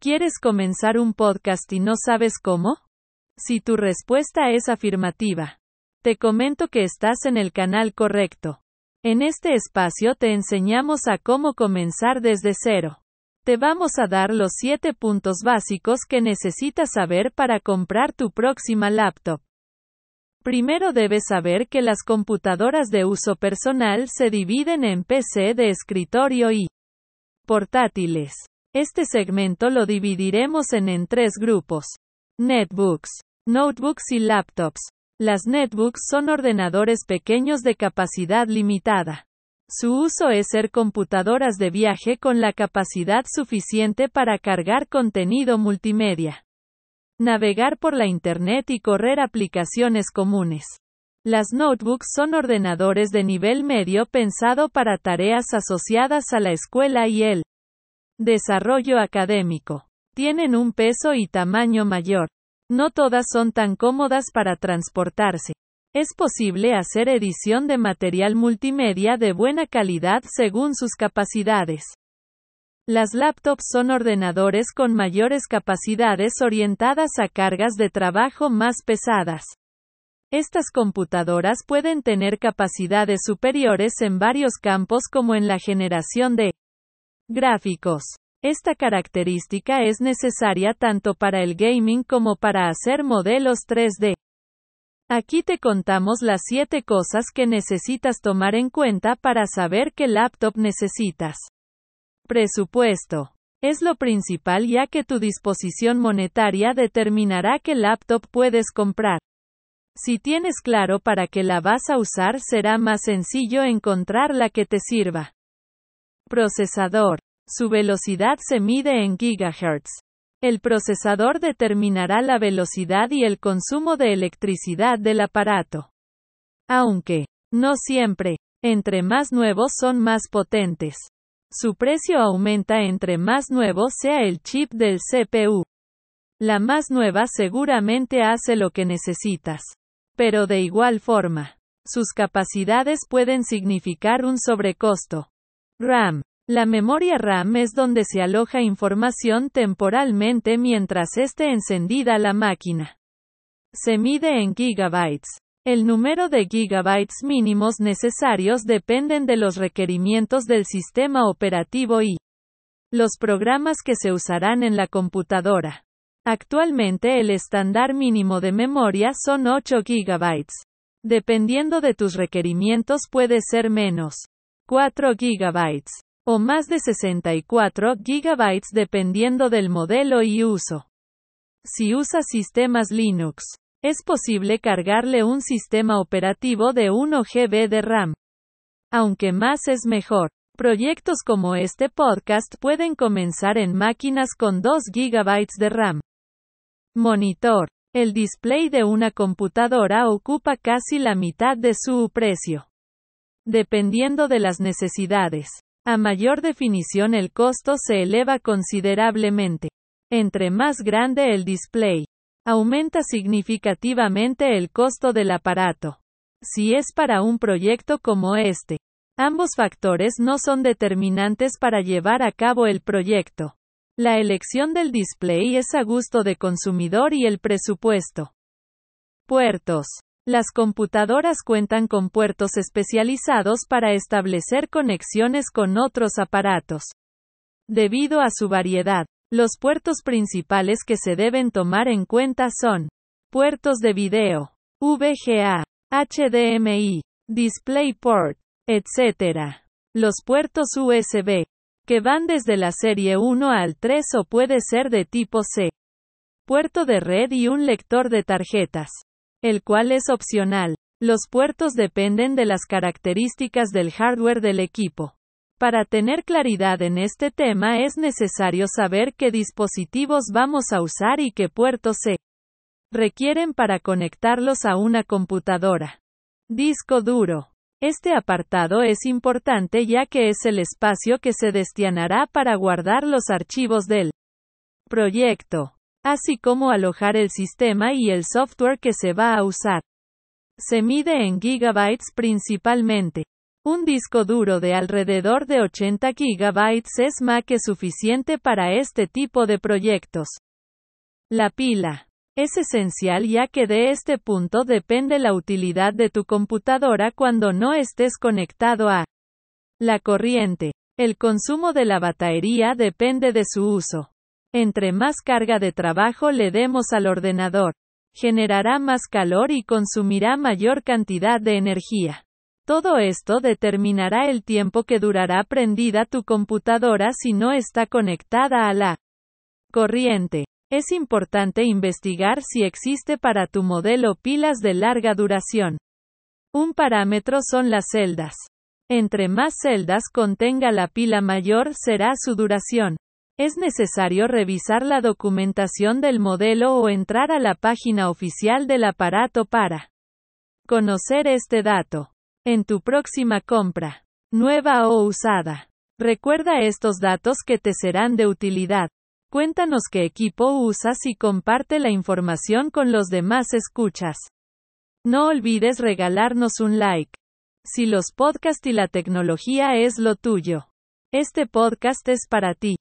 ¿Quieres comenzar un podcast y no sabes cómo? Si tu respuesta es afirmativa, te comento que estás en el canal correcto. En este espacio te enseñamos a cómo comenzar desde cero. Te vamos a dar los 7 puntos básicos que necesitas saber para comprar tu próxima laptop. Primero debes saber que las computadoras de uso personal se dividen en PC de escritorio y portátiles. Este segmento lo dividiremos en, tres grupos. Netbooks, notebooks y laptops. Las netbooks son ordenadores pequeños de capacidad limitada. Su uso es ser computadoras de viaje con la capacidad suficiente para cargar contenido multimedia, navegar por la Internet y correr aplicaciones comunes. Las notebooks son ordenadores de nivel medio pensado para tareas asociadas a la escuela y el Desarrollo académico. Tienen un peso y tamaño mayor. No todas son tan cómodas para transportarse. Es posible hacer edición de material multimedia de buena calidad según sus capacidades. Las laptops son ordenadores con mayores capacidades orientadas a cargas de trabajo más pesadas. Estas computadoras pueden tener capacidades superiores en varios campos como en la generación de Gráficos. Esta característica es necesaria tanto para el gaming como para hacer modelos 3D. Aquí te contamos las 7 cosas que necesitas tomar en cuenta para saber qué laptop necesitas. Presupuesto. Es lo principal ya que tu disposición monetaria determinará qué laptop puedes comprar. Si tienes claro para qué la vas a usar será más sencillo encontrar la que te sirva. Procesador. Su velocidad se mide en gigahertz. El procesador determinará la velocidad y el consumo de electricidad del aparato. Aunque, no siempre, entre más nuevos son más potentes. Su precio aumenta entre más nuevo sea el chip del CPU. La más nueva seguramente hace lo que necesitas. Pero de igual forma, sus capacidades pueden significar un sobrecosto. RAM. La memoria RAM es donde se aloja información temporalmente mientras esté encendida la máquina. Se mide en gigabytes. El número de gigabytes mínimos necesarios dependen de los requerimientos del sistema operativo y los programas que se usarán en la computadora. Actualmente el estándar mínimo de memoria son 8 gigabytes. Dependiendo de tus requerimientos puede ser menos. 4 GB o más de 64 GB dependiendo del modelo y uso. Si usa sistemas Linux, es posible cargarle un sistema operativo de 1 GB de RAM. Aunque más es mejor. Proyectos como este podcast pueden comenzar en máquinas con 2 GB de RAM. Monitor. El display de una computadora ocupa casi la mitad de su precio dependiendo de las necesidades. A mayor definición el costo se eleva considerablemente. Entre más grande el display, aumenta significativamente el costo del aparato. Si es para un proyecto como este, ambos factores no son determinantes para llevar a cabo el proyecto. La elección del display es a gusto de consumidor y el presupuesto. Puertos. Las computadoras cuentan con puertos especializados para establecer conexiones con otros aparatos. Debido a su variedad, los puertos principales que se deben tomar en cuenta son puertos de video, VGA, HDMI, DisplayPort, etc. Los puertos USB, que van desde la serie 1 al 3 o puede ser de tipo C. Puerto de red y un lector de tarjetas el cual es opcional. Los puertos dependen de las características del hardware del equipo. Para tener claridad en este tema es necesario saber qué dispositivos vamos a usar y qué puertos se requieren para conectarlos a una computadora. Disco duro. Este apartado es importante ya que es el espacio que se destinará para guardar los archivos del proyecto así como alojar el sistema y el software que se va a usar. Se mide en gigabytes principalmente. Un disco duro de alrededor de 80 GB es más que suficiente para este tipo de proyectos. La pila. Es esencial ya que de este punto depende la utilidad de tu computadora cuando no estés conectado a la corriente. El consumo de la batería depende de su uso. Entre más carga de trabajo le demos al ordenador, generará más calor y consumirá mayor cantidad de energía. Todo esto determinará el tiempo que durará prendida tu computadora si no está conectada a la corriente. Es importante investigar si existe para tu modelo pilas de larga duración. Un parámetro son las celdas. Entre más celdas contenga la pila mayor será su duración. Es necesario revisar la documentación del modelo o entrar a la página oficial del aparato para conocer este dato. En tu próxima compra, nueva o usada. Recuerda estos datos que te serán de utilidad. Cuéntanos qué equipo usas y comparte la información con los demás escuchas. No olvides regalarnos un like. Si los podcasts y la tecnología es lo tuyo. Este podcast es para ti.